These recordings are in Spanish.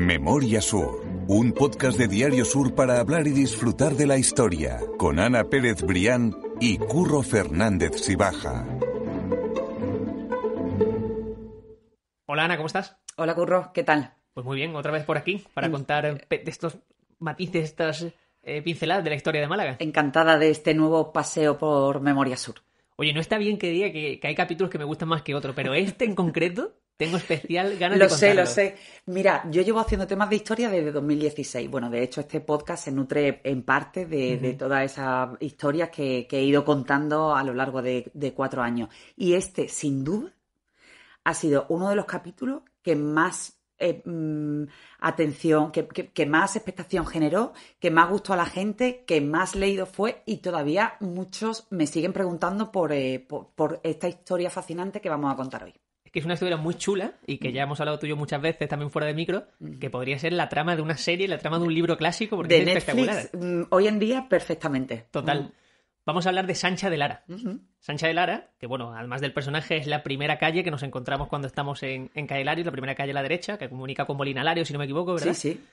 Memoria Sur, un podcast de Diario Sur para hablar y disfrutar de la historia, con Ana Pérez Brián y Curro Fernández Sibaja. Hola Ana, ¿cómo estás? Hola Curro, ¿qué tal? Pues muy bien, otra vez por aquí para contar de estos matices, estas eh, pinceladas de la historia de Málaga. Encantada de este nuevo paseo por Memoria Sur. Oye, no está bien que diga que, que hay capítulos que me gustan más que otros, pero este en concreto tengo especial ganas lo de contarlo. Lo sé, lo sé. Mira, yo llevo haciendo temas de historia desde 2016. Bueno, de hecho, este podcast se nutre en parte de, de todas esas historias que, que, he ido contando a lo largo de, de cuatro años. Y este, sin duda, ha sido uno de los capítulos que más eh, mm, atención, que, que, que, más expectación generó, que más gustó a la gente, que más leído fue y todavía muchos me siguen preguntando por, eh, por, por esta historia fascinante que vamos a contar hoy que es una historia muy chula y que ya hemos hablado tú y yo muchas veces también fuera de micro, que podría ser la trama de una serie, la trama de un libro clásico, porque de es Netflix, espectacular. Hoy en día, perfectamente. Total. Mm. Vamos a hablar de Sancha de Lara. Uh -huh. Sancha de Lara, que bueno, además del personaje, es la primera calle que nos encontramos cuando estamos en, en Calle Larios, la primera calle a la derecha, que comunica con Molina Lario, si no me equivoco, ¿verdad? Sí, sí.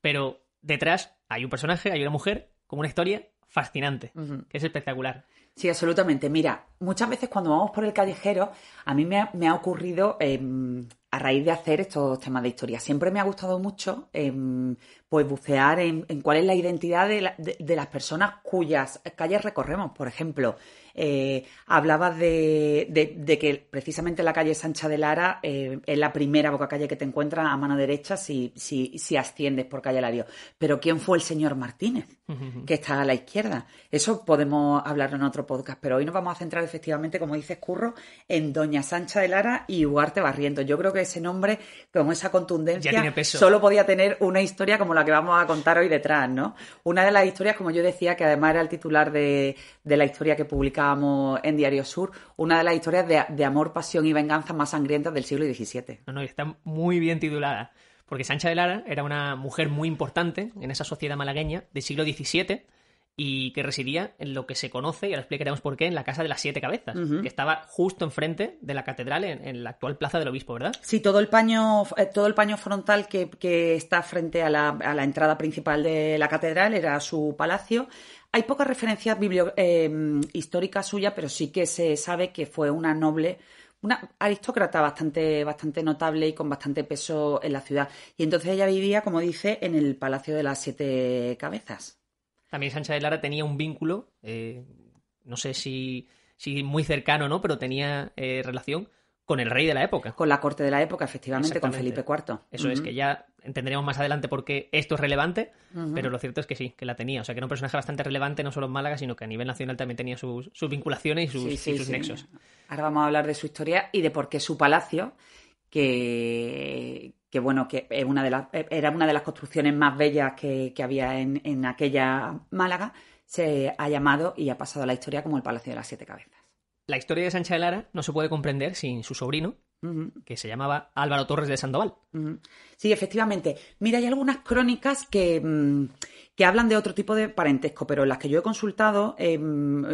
Pero detrás hay un personaje, hay una mujer con una historia fascinante, Uh -huh. que es espectacular. Sí, absolutamente. Mira, muchas veces cuando vamos por el callejero, a mí me ha, me ha ocurrido, eh, a raíz de hacer estos temas de historia, siempre me ha gustado mucho, eh, pues bucear en, en, cuál es la identidad de, la, de, de, las personas cuyas calles recorremos. Por ejemplo, eh, hablabas de, de, que precisamente la calle Sancha de Lara eh, es la primera boca calle que te encuentras a mano derecha si, si, si asciendes por calle Lario. Pero ¿quién fue el señor Martínez? que está a la izquierda. Eso podemos hablarlo en otro podcast, pero hoy nos vamos a centrar efectivamente, como dices Curro, en Doña Sancha de Lara y Ugarte Barrientos. Yo creo que ese nombre, con esa contundencia, solo podía tener una historia como la que vamos a contar hoy detrás, ¿no? Una de las historias, como yo decía, que además era el titular de, de la historia que en Diario Sur, una de las historias de, de amor, pasión y venganza más sangrientas del siglo XVII. No, no, está muy bien titulada porque Sancha de Lara era una mujer muy importante en esa sociedad malagueña del siglo XVII y que residía en lo que se conoce, y ahora explicaremos por qué, en la Casa de las Siete Cabezas, uh -huh. que estaba justo enfrente de la catedral en, en, la actual Plaza del Obispo, ¿verdad? Sí, todo el paño, eh, todo el paño frontal que, que está frente a la, a la, entrada principal de la catedral era su palacio. Hay pocas referencias eh, históricas suyas, pero sí que se sabe que fue una noble una aristócrata bastante, bastante notable y con bastante peso en la ciudad. Y entonces ella vivía, como dice, en el Palacio de las Siete Cabezas. También Sancha de Lara tenía un vínculo, eh, no sé si, muy cercano, ¿no? Pero tenía eh, relación con el rey de la época. Con la corte de la época, efectivamente, con Felipe IV. Eso uh -huh. es, que ya entenderemos más adelante por qué esto es relevante, uh -huh. pero lo cierto es que sí, que la tenía. O sea, que era un personaje bastante relevante no solo en Málaga, sino que a nivel nacional también tenía sus, sus vinculaciones y sus, sí, sí, y sus sí. nexos. Ahora vamos a hablar de su historia y de por qué su palacio, que, que bueno, que es una de las, era una de las construcciones más bellas que, que había en, en aquella Málaga, se ha llamado y ha pasado a la historia como el Palacio de las Siete Cabezas. La historia de Sancha de Lara no se puede comprender sin su sobrino, Uh -huh. que se llamaba Álvaro Torres de Sandoval. Uh -huh. Sí, efectivamente. Mira, hay algunas crónicas que, mm, que, hablan de otro tipo de parentesco, pero las que yo he consultado, eh,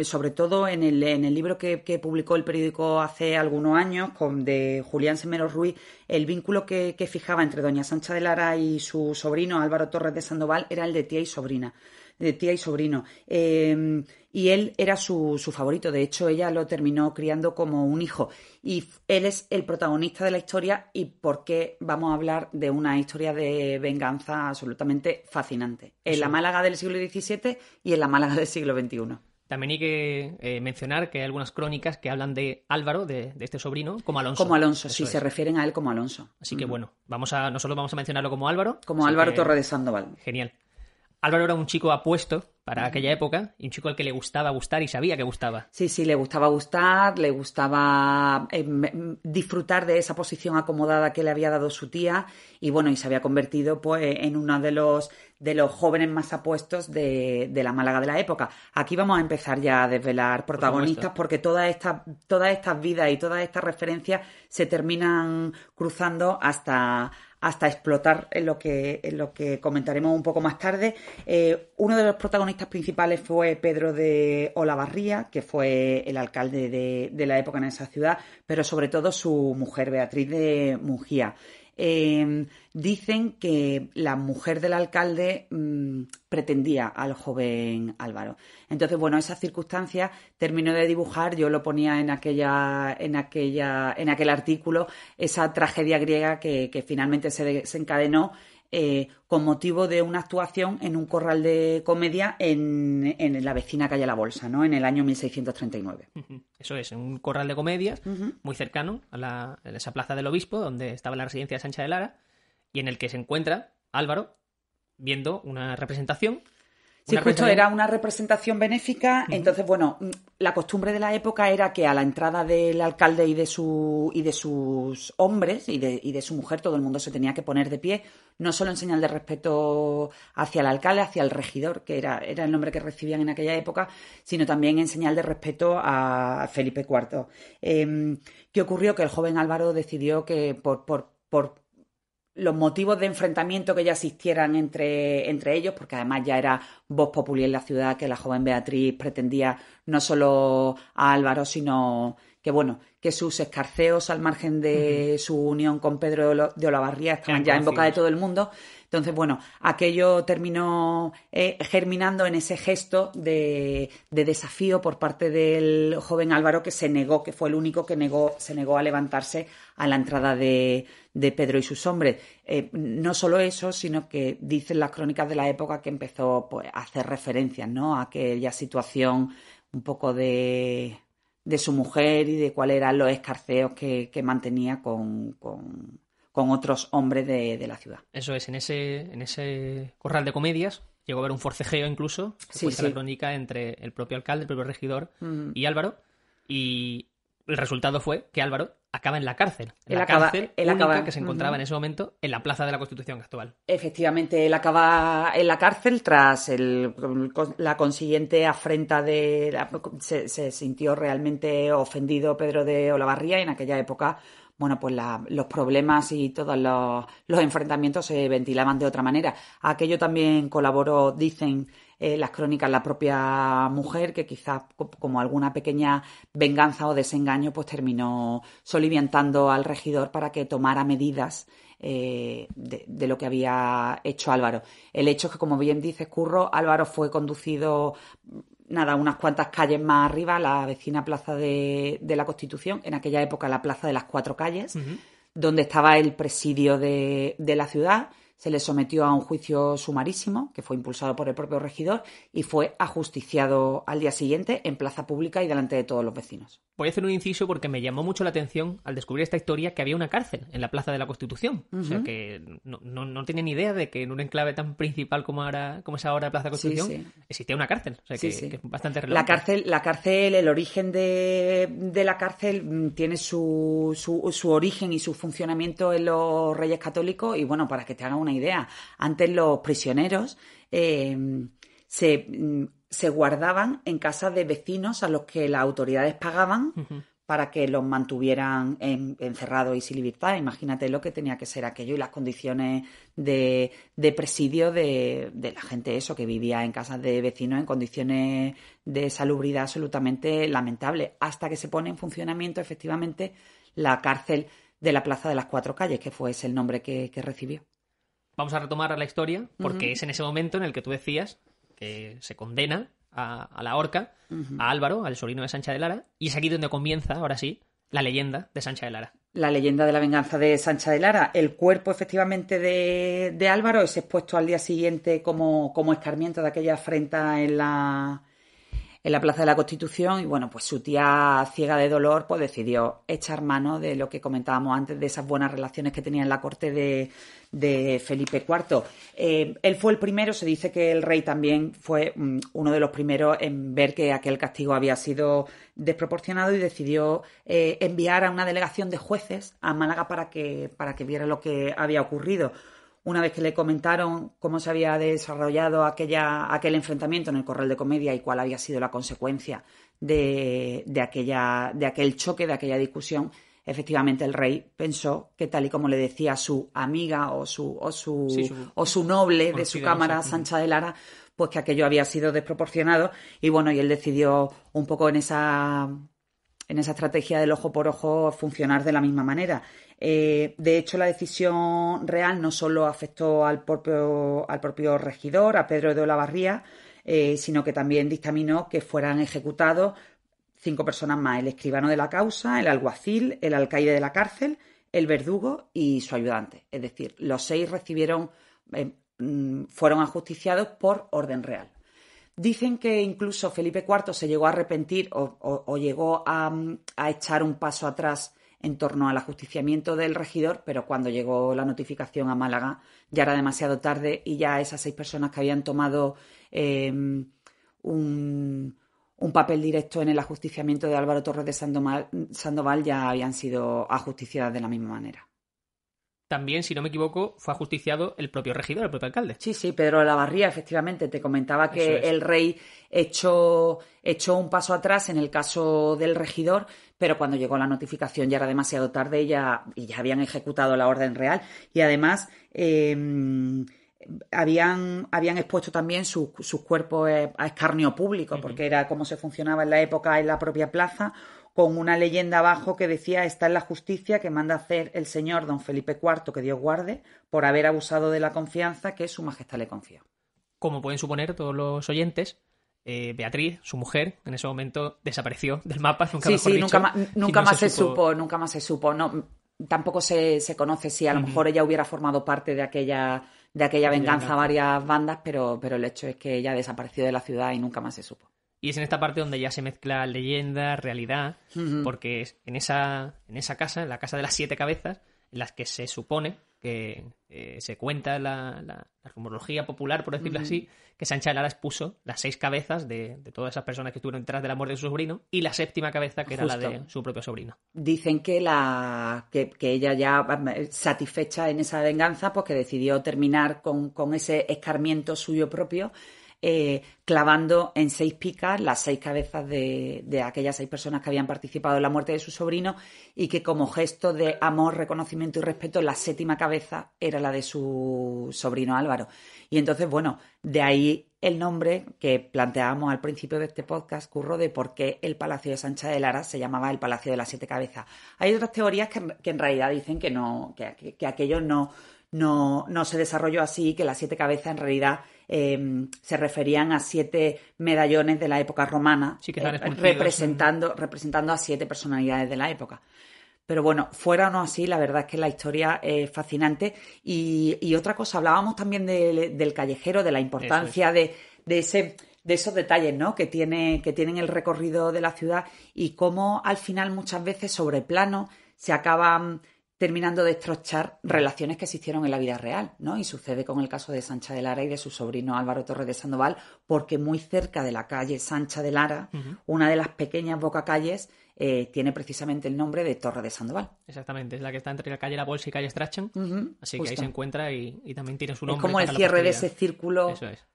sobre todo en el, en el libro que, que, publicó el periódico hace algunos años, con de Julián Semero Ruiz, el vínculo que, que fijaba entre doña Sancha de Lara y su sobrino Álvaro Torres de Sandoval era el de tía y sobrina de tía y sobrino. Eh, y él era su, su, favorito. De hecho, ella lo terminó criando como un hijo. Y él es el protagonista de la historia y por qué vamos a hablar de una historia de venganza absolutamente fascinante. En sí. la Málaga del siglo XVII y en la Málaga del siglo XXI. También hay que eh, mencionar que hay algunas crónicas que hablan de Álvaro, de, de este sobrino, como Alonso. Como Alonso, sí, es. se refieren a él como Alonso. Así que mm. bueno, vamos a, nosotros vamos a mencionarlo como Álvaro. Como Álvaro Torre de Sandoval. Genial. Álvaro era un chico apuesto para aquella época y un chico al que le gustaba gustar y sabía que gustaba. Sí, sí, le gustaba gustar, le gustaba eh, disfrutar de esa posición acomodada que le había dado su tía y bueno, y se había convertido pues en uno de los de los jóvenes más apuestos de, de la Málaga de la época. Aquí vamos a empezar ya a desvelar protagonistas Por porque todas estas todas estas vidas y todas estas referencias se terminan cruzando hasta hasta explotar en lo que, en lo que comentaremos un poco más tarde. Eh, uno de los protagonistas principales fue Pedro de Olavarría, que fue el alcalde de, de, la época en esa ciudad, pero sobre todo su mujer, Beatriz de Mungía. Eh, dicen que la mujer del alcalde mm, pretendía al joven Álvaro. Entonces, bueno, esa circunstancia terminó de dibujar, yo lo ponía en aquella, en aquella, en aquel artículo, esa tragedia griega que, finalmente se desencadenó eh, con motivo de una actuación en un corral de comedia en, la vecina calle La Bolsa, ¿no? En el año 1639. Eso es, en un corral de comedias muy cercano a, esa plaza del obispo, donde estaba la residencia de Sancha de Lara, y en el que se encuentra Álvaro viendo una representación Sí, justo era una representación benéfica. Entonces, bueno, mm, la costumbre de la época era que a la entrada del alcalde y de, su, y de sus hombres y de, y de su mujer, todo el mundo se tenía que poner de pie, no solo en señal de respeto hacia el alcalde, hacia el regidor, que era, era el nombre que recibían en aquella época, sino también en señal de respeto a Felipe IV. Em, ¿Qué ocurrió? Que el joven Álvaro decidió que por, por, por los motivos de enfrentamiento que ya existieran entre, entre ellos, porque además ya era voz popular en la ciudad que la joven Beatriz pretendía no solo a Álvaro, sino que bueno, que sus escarceos al margen de su unión con Pedro de Olavarría estaban ya en boca de todo el mundo. Entonces, bueno, aquello terminó eh, germinando en ese gesto de, desafío por parte del joven Álvaro que se negó, que fue el único que negó, se negó a levantarse a la entrada de, Pedro y sus hombres. Eh, no solo eso, sino que dicen las crónicas de la época que empezó pues, a hacer referencias ¿no? a aquella situación un poco de, de su mujer y de cuáles eran los escarceos que, mantenía con con otros hombres de, la ciudad. Eso es, en ese, en ese corral de comedias llegó a haber un forcejeo incluso, que sí, la crónica entre el propio alcalde, el propio regidor y Álvaro, y el resultado fue que Álvaro acaba en la cárcel. En la cárcel única que se encontraba en ese momento en la Plaza de la Constitución actual. Efectivamente, él acaba en la cárcel tras el, la consiguiente afrenta de... se, se, sintió realmente ofendido Pedro de Olavarría y en aquella época bueno, pues los problemas y todos los, enfrentamientos se ventilaban de otra manera. Aquello también colaboró, dicen eh, las crónicas, la propia mujer, que quizás como alguna pequeña venganza o desengaño, pues terminó soliviantando al regidor para que tomara medidas eh, de, de, lo que había hecho Álvaro. El hecho es que, como bien dices, Curro, Álvaro fue conducido nada, unas cuantas calles más arriba, la vecina Plaza de, la Constitución, en aquella época la Plaza de las Cuatro Calles, donde estaba el presidio de, de la ciudad se le sometió a un juicio sumarísimo, que fue impulsado por el propio regidor, y fue ajusticiado al día siguiente en plaza pública y delante de todos los vecinos. Voy a hacer un inciso porque me llamó mucho la atención al descubrir esta historia que había una cárcel en la Plaza de la Constitución. O sea que no, no, tenía ni idea de que en un enclave tan principal como ahora como es ahora la Plaza de la Constitución existía una cárcel. O sea que, es bastante relevante. La cárcel, la cárcel el origen de, de la cárcel mm, tiene su, su, su origen y su funcionamiento en los reyes católicos y bueno, para que te hagan una idea. Antes los prisioneros eh, mm, se, guardaban en casas de vecinos a los que las autoridades pagaban para que los mantuvieran encerrados y sin libertad. Imagínate lo que tenía que ser aquello y las condiciones de, presidio de, la gente eso, que vivía en casas de vecinos en condiciones de salubridad absolutamente lamentables, hasta que se pone en funcionamiento efectivamente la cárcel de la Plaza de las Cuatro Calles, que fue ese el nombre que recibió vamos a retomar la historia, porque es en ese momento en el que tú decías que se condena a, la horca a Álvaro, al sobrino de Sancha de Lara, y es aquí donde comienza, ahora sí, la leyenda de Sancha de Lara. La leyenda de la venganza de Sancha de Lara. El cuerpo, efectivamente, de, Álvaro es expuesto al día siguiente como, como escarmiento de aquella afrenta en la, en la Plaza de la Constitución y bueno, pues su tía ciega de dolor pues decidió echar mano de lo que comentábamos antes, de esas buenas relaciones que tenía en la corte de, Felipe IV. Eh, él fue el primero, se dice que el rey también fue mm, uno de los primeros en ver que aquel castigo había sido desproporcionado y decidió eh, enviar a una delegación de jueces a Málaga para que, para que viera lo que había ocurrido una vez que le comentaron cómo se había desarrollado aquella, aquel enfrentamiento en el corral de comedia y cuál había sido la consecuencia de, aquella, de aquel choque, de aquella discusión, efectivamente el rey pensó que tal y como le decía su amiga o su, o su, o su noble de su cámara, Sancha de Lara, pues que aquello había sido desproporcionado y bueno, y él decidió un poco en esa en esa estrategia del ojo por ojo funcionar de la misma manera. Eh, de hecho, la decisión real no solo afectó al propio, al propio regidor, a Pedro de Olavarría, eh, sino que también dictaminó que fueran ejecutados cinco personas más, el escribano de la causa, el alguacil, el alcaide de la cárcel, el verdugo y su ayudante. Es decir, los seis recibieron, eh, mm, fueron ajusticiados por orden real. Dicen que incluso Felipe IV se llegó a arrepentir o, llegó a, a, echar un paso atrás en torno al ajusticiamiento del regidor, pero cuando llegó la notificación a Málaga ya era demasiado tarde y ya esas seis personas que habían tomado Em, un, papel directo en el ajusticiamiento de Álvaro Torres de Sandoval, ya habían sido ajusticiadas de la misma manera. También, si no me equivoco, fue ajusticiado el propio regidor, el propio alcalde. Sí, sí, Pedro de la Barría, efectivamente. Te comentaba que el rey echó, echó, un paso atrás en el caso del regidor, pero cuando llegó la notificación ya era demasiado tarde y ya, y ya habían ejecutado la orden real. Y además, em, habían, habían expuesto también sus cuerpos eh, a escarnio público, porque era como se funcionaba en la época en la propia plaza, con una leyenda abajo que decía está en la justicia que manda hacer el señor don Felipe IV, que Dios guarde, por haber abusado de la confianza que su majestad le confió. Como pueden suponer todos los oyentes, eh, Beatriz, su mujer, en ese momento desapareció del mapa. Nunca sí, sí, nunca, más, nunca más se, supo... nunca más se supo. No, tampoco se, se conoce si a lo mejor ella hubiera formado parte de aquella de aquella venganza varias bandas, pero, pero el hecho es que ella desapareció de la ciudad y nunca más se supo. Y es en esta parte donde ya se mezcla leyenda, realidad, porque es en esa, en esa casa, en la casa de las siete cabezas, en las que se supone que eh, se cuenta la, la, rumorología popular, por decirlo así, que Sancha de Lara expuso las seis cabezas de, todas esas personas que estuvieron detrás de la muerte de su sobrino y la séptima cabeza que era la de su propio sobrino. Dicen que, la, que, ella ya satisfecha en esa venganza, pues que decidió terminar con, con ese escarmiento suyo propio eh, clavando en seis picas las seis cabezas de, aquellas seis personas que habían participado en la muerte de su sobrino y que como gesto de amor, reconocimiento y respeto, la séptima cabeza era la de su sobrino Álvaro. Y entonces, bueno, de ahí el nombre que planteábamos al principio de este podcast, Curro, de por qué el Palacio de Sancha de Lara se llamaba el Palacio de las Siete Cabezas. Hay otras teorías que, en realidad dicen que no, que, que aquello no, no, no se desarrolló así, que las siete cabezas en realidad Em, se referían a siete medallones de la época romana, eh, representando, representando a siete personalidades de la época. Pero bueno, fuera o no así, la verdad es que la historia es fascinante. Y, otra cosa, hablábamos también del callejero, de la importancia de, ese de esos detalles ¿no? que, tiene, que tienen el recorrido de la ciudad y cómo al final muchas veces sobre plano se acaban terminando de estrochar relaciones que existieron en la vida real, ¿no? Y sucede con el caso de Sancha de Lara y de su sobrino Álvaro Torres de Sandoval, porque muy cerca de la calle Sancha de Lara, una de las pequeñas bocacalles eh, tiene precisamente el nombre de Torre de Sandoval. Exactamente, es la que está entre la calle La Bolsa y calle Strachan, así que ahí se encuentra y, también tiene su nombre. Es como el cierre de ese círculo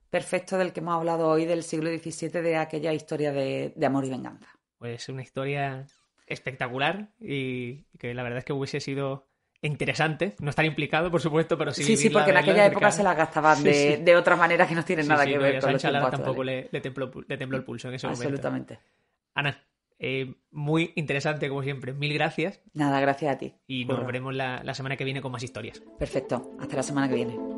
perfecto del que hemos hablado hoy del siglo XVII, de aquella historia de, de amor y venganza. Pues una historia espectacular y que la verdad es que hubiese sido interesante, no estar implicado, por supuesto, pero sí. Sí, sí, porque en aquella época se las gastaban de, otra manera que no tienen nada que ver con los tampoco le, tembló, el pulso en ese momento. Absolutamente. Ana, eh, muy interesante como siempre. Mil gracias. Nada, gracias a ti. Y nos veremos la, la semana que viene con más historias. Perfecto. Hasta la semana que viene.